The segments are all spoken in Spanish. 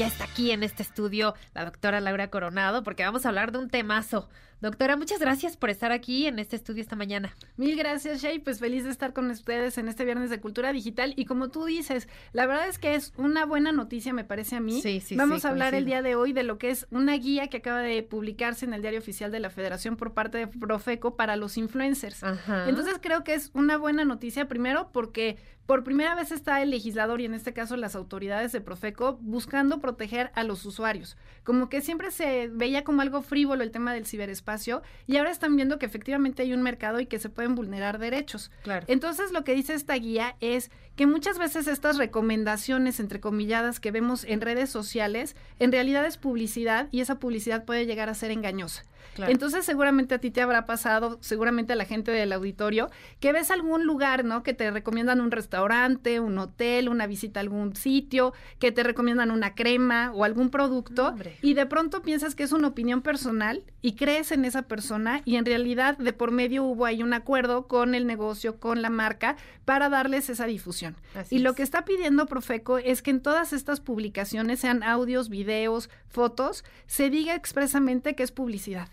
Ya está aquí en este estudio la doctora Laura Coronado porque vamos a hablar de un temazo. Doctora, muchas gracias por estar aquí en este estudio esta mañana. Mil gracias, Shay. Pues feliz de estar con ustedes en este viernes de Cultura Digital. Y como tú dices, la verdad es que es una buena noticia, me parece a mí. Sí, sí, Vamos sí, a hablar el día de hoy de lo que es una guía que acaba de publicarse en el diario oficial de la Federación por parte de Profeco para los influencers. Ajá. Entonces creo que es una buena noticia, primero porque por primera vez está el legislador y en este caso las autoridades de Profeco buscando proteger a los usuarios. Como que siempre se veía como algo frívolo el tema del ciberespacio y ahora están viendo que efectivamente hay un mercado y que se pueden vulnerar derechos. Claro. Entonces lo que dice esta guía es que muchas veces estas recomendaciones entrecomilladas que vemos en redes sociales en realidad es publicidad y esa publicidad puede llegar a ser engañosa. Claro. Entonces seguramente a ti te habrá pasado, seguramente a la gente del auditorio, que ves algún lugar, ¿no? Que te recomiendan un restaurante, un hotel, una visita a algún sitio, que te recomiendan una crema o algún producto Hombre. y de pronto piensas que es una opinión personal y crees en esa persona y en realidad de por medio hubo ahí un acuerdo con el negocio, con la marca para darles esa difusión. Así y lo que está pidiendo Profeco es que en todas estas publicaciones, sean audios, videos, fotos, se diga expresamente que es publicidad.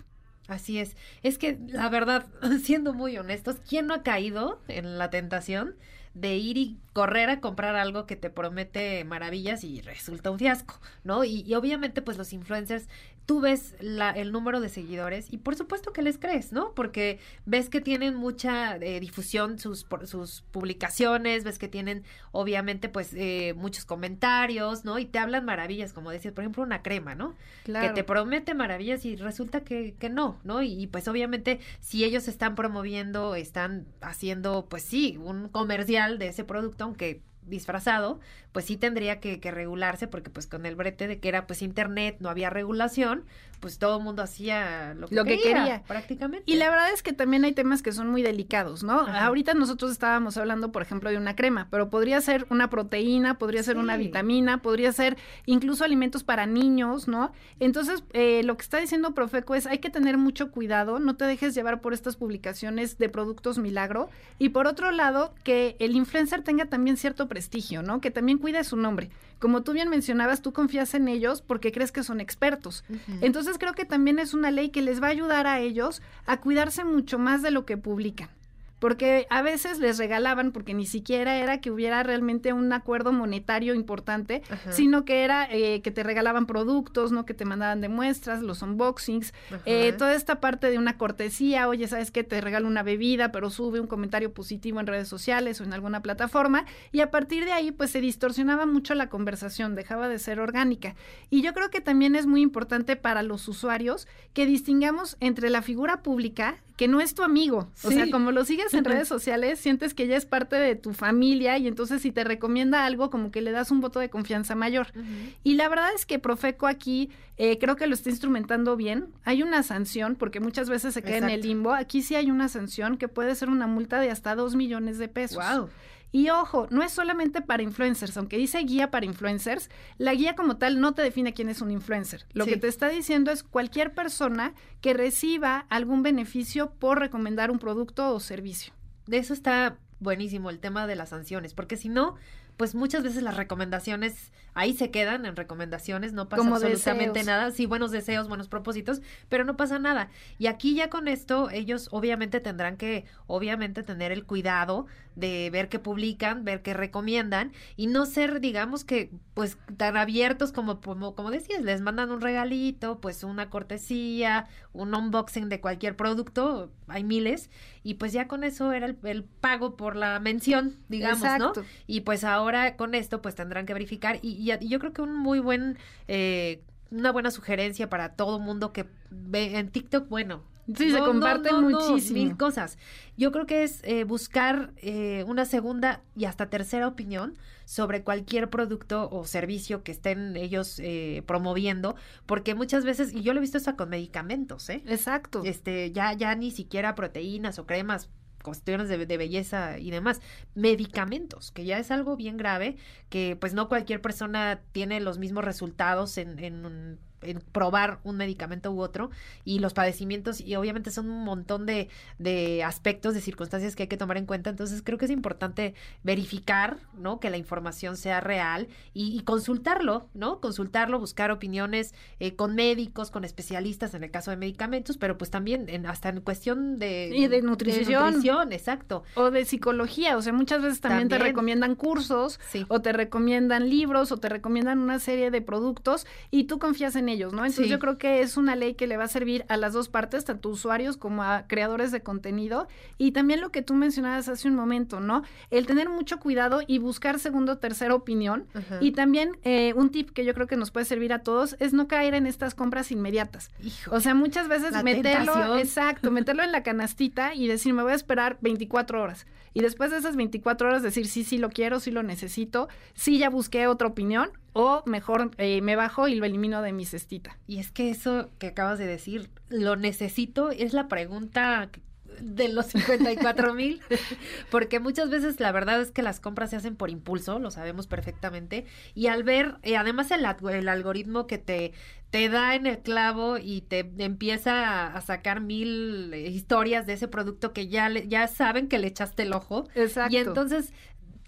Así es. Es que la verdad, siendo muy honestos, ¿quién no ha caído en la tentación de ir y correr a comprar algo que te promete maravillas y resulta un fiasco, ¿no? Y, y obviamente pues los influencers, tú ves la, el número de seguidores y por supuesto que les crees, ¿no? Porque ves que tienen mucha eh, difusión sus, por- sus publicaciones, ves que tienen obviamente pues eh, muchos comentarios, ¿no? Y te hablan maravillas, como decías, por ejemplo, una crema, ¿no? que te promete maravillas y resulta que, que no, ¿no? Y, y, pues obviamente si ellos están promoviendo, están haciendo, pues sí, un comercial de ese producto, aunque disfrazado, pues sí tendría que, que regularse porque pues con el brete de que era pues internet, no había regulación, pues todo el mundo hacía lo que, Lo que quería. prácticamente. Y la verdad es que también hay temas que son muy delicados, ¿no? Ajá. Ahorita nosotros estábamos hablando, por ejemplo, de una crema, pero podría ser una proteína, podría ser una vitamina, podría ser incluso alimentos para niños, ¿no? Entonces, eh, lo que está diciendo Profeco es hay que tener mucho cuidado, no te dejes llevar por estas publicaciones de productos milagro. Y por otro lado, que el influencer tenga también cierto prestigio, ¿no? Que también cuide su nombre. Como tú bien mencionabas, tú confías en ellos porque crees que son expertos. Entonces creo que también es una ley que les va a ayudar a ellos a cuidarse mucho más de lo que publican. Porque a veces les regalaban, porque ni siquiera era que hubiera realmente un acuerdo monetario importante, Ajá. sino que era eh, que te regalaban productos, ¿no? Que te mandaban de muestras, los unboxings, eh, toda esta parte de una cortesía, oye, ¿sabes qué? Te regalo una bebida, pero sube un comentario positivo en redes sociales o en alguna plataforma, y a partir de ahí, pues se distorsionaba mucho la conversación, dejaba de ser orgánica. Y yo creo que también es muy importante para los usuarios que distingamos entre la figura pública, que no es tu amigo, o sea, como lo sigues en redes sociales, sientes que ya es parte de tu familia y entonces si te recomienda algo, como que le das un voto de confianza mayor. Y la verdad es que Profeco aquí eh, creo que lo está instrumentando bien. Hay una sanción, porque muchas veces se queda en el limbo. Aquí sí hay una sanción que puede ser una multa de hasta dos millones de pesos. Guau. Y ojo, no es solamente para influencers, aunque dice guía para influencers, la guía como tal no te define quién es un influencer. Lo Sí. que te está diciendo es cualquier persona que reciba algún beneficio por recomendar un producto o servicio. De eso está buenísimo el tema de las sanciones, porque si no, pues muchas veces las recomendaciones ahí se quedan en recomendaciones, no pasa Como absolutamente deseos. nada, sí, buenos deseos, buenos propósitos, pero no pasa nada. Y aquí ya con esto ellos obviamente tendrán que, obviamente tener el cuidado de ver qué publican, ver qué recomiendan y no ser, digamos que, pues tan abiertos como, como, como decías, les mandan un regalito, pues una cortesía, un unboxing de cualquier producto, hay miles, y pues ya con eso era el, el pago por la mención, digamos, Exacto. ¿no? Y pues ahora con esto pues tendrán que verificar y, y- y yo creo que un muy buen, eh, una buena sugerencia para todo mundo que ve en TikTok, bueno. Sí, se comparten muchísimo. mil cosas. Yo creo que es eh, buscar eh, una segunda y hasta tercera opinión sobre cualquier producto o servicio que estén ellos eh, promoviendo, porque muchas veces, y yo lo he visto hasta con medicamentos, ¿eh? Exacto. este, ya, ya ni siquiera proteínas o cremas, cuestiones de, de belleza y demás, medicamentos, que ya es algo bien grave, que pues no cualquier persona tiene los mismos resultados en, en un- probar un medicamento u otro y los padecimientos y obviamente son un montón de, de aspectos, de circunstancias que hay que tomar en cuenta. Entonces creo que es importante verificar, ¿no? Que la información sea real y, y consultarlo, ¿no? Consultarlo, buscar opiniones eh, con médicos, con especialistas en el caso de medicamentos, pero pues también en, hasta en cuestión de... Y de nutrición. nutrición, exacto. O de psicología, o sea, muchas veces también, te recomiendan cursos Sí. o te recomiendan libros o te recomiendan una serie de productos y tú confías en ellos, ¿no? Entonces Sí. yo creo que es una ley que le va a servir a las dos partes, tanto usuarios como a creadores de contenido y también lo que tú mencionabas hace un momento, ¿no? El tener mucho cuidado y buscar segunda o tercera opinión y también eh, un tip que yo creo que nos puede servir a todos es no caer en estas compras inmediatas. Hijo, O sea, muchas veces meterlo, tentación. exacto, meterlo en la canastita y decir, me voy a esperar 24 horas. Y después de esas 24 horas decir, sí, sí lo quiero, sí lo necesito, sí ya busqué otra opinión o mejor eh, me bajo y lo elimino de mi cestita. Y es que eso que acabas de decir, lo necesito, es la pregunta de los 54 mil, porque muchas veces la verdad es que las compras se hacen por impulso, lo sabemos perfectamente, y al ver, eh, además el, alg- el algoritmo que te, te da en el clavo y te empieza a, a sacar mil eh, historias de ese producto que ya, le- ya saben que le echaste el ojo, Exacto. y entonces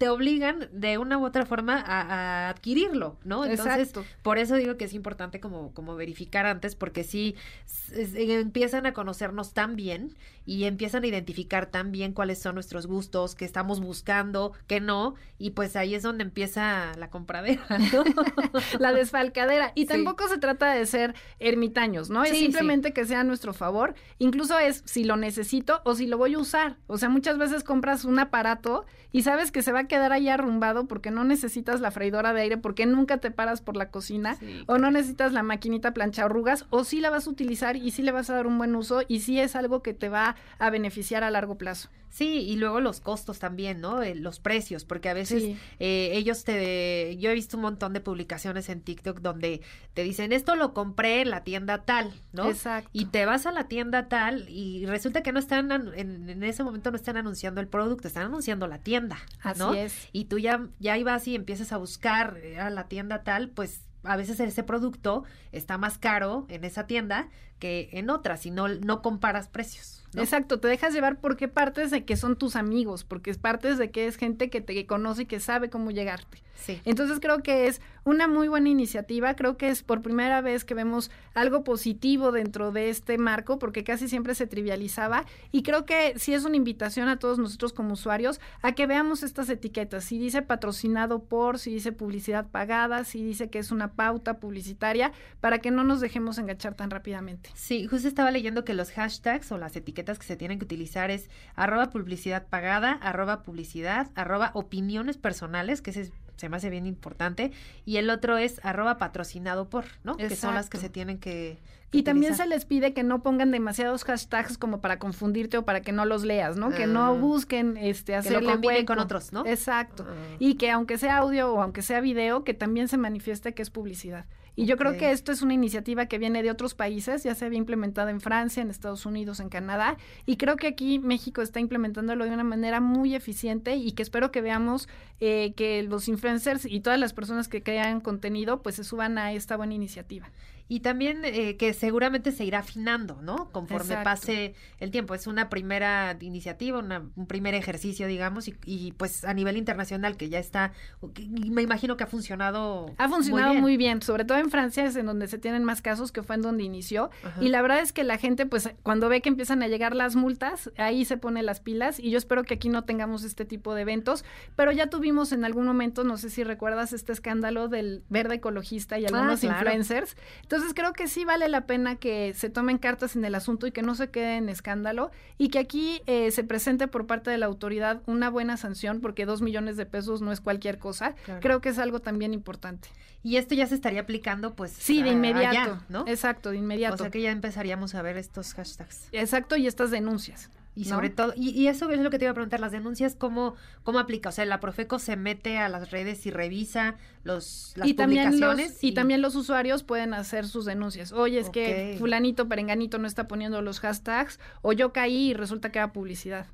te obligan de una u otra forma a, a adquirirlo, ¿no? Entonces, Exacto. por eso digo que es importante como, como verificar antes, porque sí s- s- empiezan a conocernos tan bien y empiezan a identificar tan bien cuáles son nuestros gustos, qué estamos buscando, qué no, y pues ahí es donde empieza la compradera, ¿no? la desfalcadera. Y Sí. tampoco se trata de ser ermitaños, ¿no? Es Sí, simplemente que sea a nuestro favor. Incluso es si lo necesito o si lo voy a usar. O sea, muchas veces compras un aparato y sabes que se va a quedar ahí arrumbado porque no necesitas la freidora de aire, porque nunca te paras por la cocina, Sí, o no necesitas la maquinita plancha arrugas, o sí la vas a utilizar y sí le vas a dar un buen uso y sí es algo que te va a beneficiar a largo plazo. Sí, y luego los costos también, ¿no? Eh, los precios, porque a veces Sí. eh, ellos te... Yo he visto un montón de publicaciones en TikTok donde te dicen, esto lo compré en la tienda tal, ¿no? Exacto. Y te vas a la tienda tal y resulta que no están, en, en ese momento no están anunciando el producto, están anunciando la tienda, Así ¿no? es. Y tú ya, ya ibas y empiezas a buscar eh, a la tienda tal, pues a veces ese producto está más caro en esa tienda que en otras y no, no comparas precios. ¿No? Exacto, te dejas llevar porque partes de que son tus amigos, porque es partes de que es gente que te conoce y que sabe cómo llegarte. Sí. Entonces creo que es una muy buena iniciativa, creo que es por primera vez que vemos algo positivo dentro de este marco, porque casi siempre se trivializaba y creo que sí es una invitación a todos nosotros como usuarios a que veamos estas etiquetas, si dice patrocinado por, si dice publicidad pagada, si dice que es una pauta publicitaria, para que no nos dejemos enganchar tan rápidamente. Sí, justo estaba leyendo que los hashtags o las etiquetas que se tienen que utilizar es arroba publicidad pagada, arroba publicidad, arroba opiniones personales, que ese es- se me hace bien importante, y el otro es arroba patrocinado por, ¿no? Que son las que se tienen que... que Y también se les pide que no pongan demasiados hashtags como para confundirte o para que no los leas, ¿no? Que no Ah. busquen este que lo hacerle combinen con hueco. otros, ¿no? Exacto. Ah. Y que aunque sea audio o aunque sea video, que también se manifieste que es publicidad. Y yo creo que esto es una iniciativa que viene de otros países, ya se había implementado en Francia, en Estados Unidos, en Canadá, y creo que aquí México está implementándolo de una manera muy eficiente y que espero que veamos eh, que los influencers y todas las personas que crean contenido pues se suban a esta buena iniciativa. Y también eh, que seguramente se irá afinando, ¿no? Conforme Exacto. pase el tiempo. Es una primera iniciativa, una- un primer ejercicio, digamos, y, y, pues a nivel internacional que ya está, que me imagino que ha funcionado. Ha funcionado muy bien. bien. sobre todo en Francia es en donde se tienen más casos, que fue en donde inició. Ajá. Y la verdad es que la gente, pues cuando ve que empiezan a llegar las multas, ahí se pone las pilas y yo espero que aquí no tengamos este tipo de eventos, pero ya tuvimos en algún momento, no sé si recuerdas este escándalo del verde ecologista y algunos claro. influencers. Entonces creo que sí vale la pena que se tomen cartas en el asunto y que no se quede en escándalo y que aquí eh, se presente por parte de la autoridad una buena sanción porque dos millones de pesos no es cualquier cosa. Claro. Creo que es algo también importante. Y esto ya se estaría aplicando, pues. Sí, de inmediato, allá, ¿no? Exacto, de inmediato. O sea que ya empezaríamos a ver estos hashtags. Exacto, y estas denuncias. Y ¿no? sobre todo, y, y eso es lo que te iba a preguntar, las denuncias, ¿cómo, ¿cómo aplica? O sea, la Profeco se mete a las redes y revisa los, las y también publicaciones. los, y, también los usuarios pueden hacer sus denuncias. Oye, es que fulanito, perenganito no está poniendo los hashtags, o yo caí y resulta que era publicidad.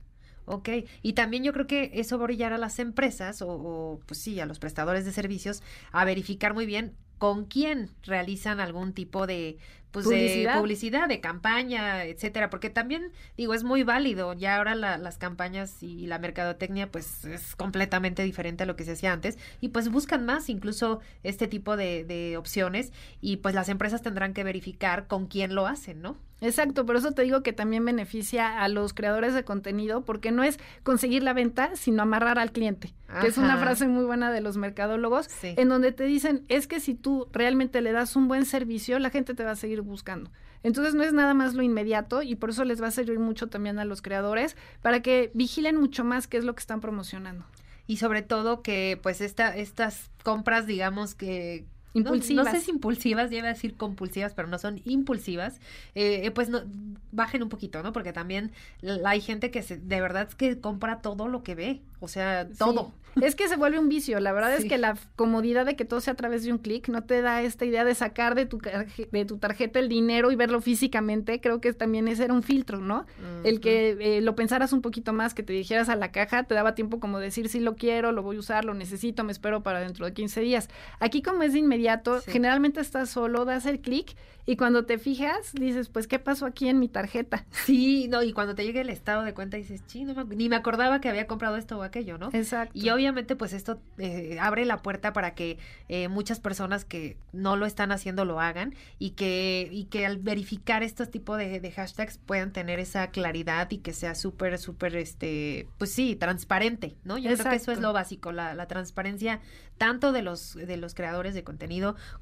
Ok, y también yo creo que eso va a orillar a las empresas o, o, pues sí, a los prestadores de servicios a verificar muy bien con quién realizan algún tipo de pues Publicidad. de publicidad, de campaña, etcétera, porque también digo es muy válido. Ya ahora la- las campañas y la mercadotecnia pues es completamente diferente a lo que se hacía antes y pues buscan más incluso este tipo de, de opciones y pues las empresas tendrán que verificar con quién lo hacen, ¿no? Exacto, por eso te digo que también beneficia a los creadores de contenido, porque no es conseguir la venta, sino amarrar al cliente, que es una frase muy buena de los mercadólogos, Sí. en donde te dicen, es que si tú realmente le das un buen servicio, la gente te va a seguir buscando. Entonces no es nada más lo inmediato y por eso les va a servir mucho también a los creadores para que vigilen mucho más qué es lo que están promocionando. y sobre todo que pues esta, estas compras digamos que Impulsivas. No, sé si impulsivas, iba a decir compulsivas, pero no son impulsivas, eh, eh, pues no, bajen un poquito, ¿no? Porque también hay gente que se, de verdad es que compra todo lo que ve, o sea, todo. Sí. Es que se vuelve un vicio. La verdad Sí. es que la comodidad de que todo sea a través de un clic no te da esta idea de sacar de tu, de tu tarjeta el dinero y verlo físicamente. Creo que también ese era un filtro, ¿no? El que eh, lo pensaras un poquito más, que te dijeras a la caja, te daba tiempo como decir, sí lo quiero, lo voy a usar, lo necesito, me espero para dentro de 15 días. Aquí como es de inmediato, Sí. generalmente estás solo, das el clic y cuando te fijas, dices, pues, ¿qué pasó aquí en mi tarjeta? Sí, no, y cuando te llegue el estado de cuenta dices, sí, no ni me acordaba que había comprado esto o aquello, ¿no? Exacto. Y obviamente pues esto eh, abre la puerta para que eh, muchas personas que no lo están haciendo lo hagan y que, y que al verificar estos tipos de, de hashtags puedan tener esa claridad y que sea súper, súper, este, pues sí, transparente, ¿no? Yo creo que eso es lo básico, la, la transparencia tanto de los, de los creadores de contenido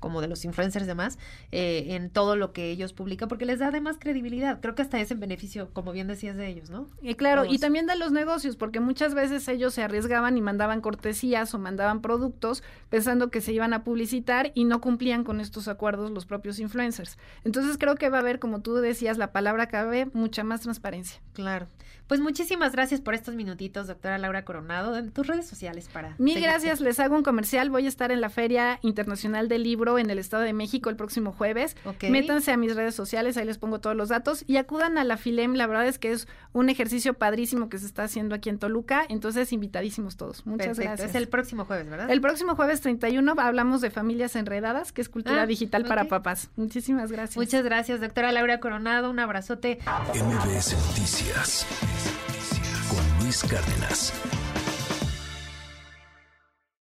como de los influencers demás eh, en todo lo que ellos publican porque les da además credibilidad. Creo que hasta es en beneficio, como bien decías de ellos, ¿no? Y claro, y también de los negocios, porque muchas veces ellos se arriesgaban y mandaban cortesías o mandaban productos pensando que se iban a publicitar y no cumplían con estos acuerdos los propios influencers. Entonces creo que va a haber, como tú decías, la palabra clave, mucha más transparencia. Claro. Pues muchísimas gracias por estos minutitos, doctora Laura Coronado, en tus redes sociales para. Mil seguirte. gracias, les hago un comercial. Voy a estar en la Feria Internacional del Libro en el Estado de México el próximo jueves. Ok. Métanse a mis redes sociales, ahí les pongo todos los datos y acudan a la FILEM. La verdad es que es un ejercicio padrísimo que se está haciendo aquí en Toluca. Entonces, invitadísimos todos. Muchas Perfecto. gracias. Es el próximo jueves, ¿verdad? El próximo jueves 31 hablamos de familias enredadas, que es cultura Ah, digital para papás. Muchísimas gracias. Muchas gracias, doctora Laura Coronado. Un abrazote. MBS Noticias con Luis Cárdenas.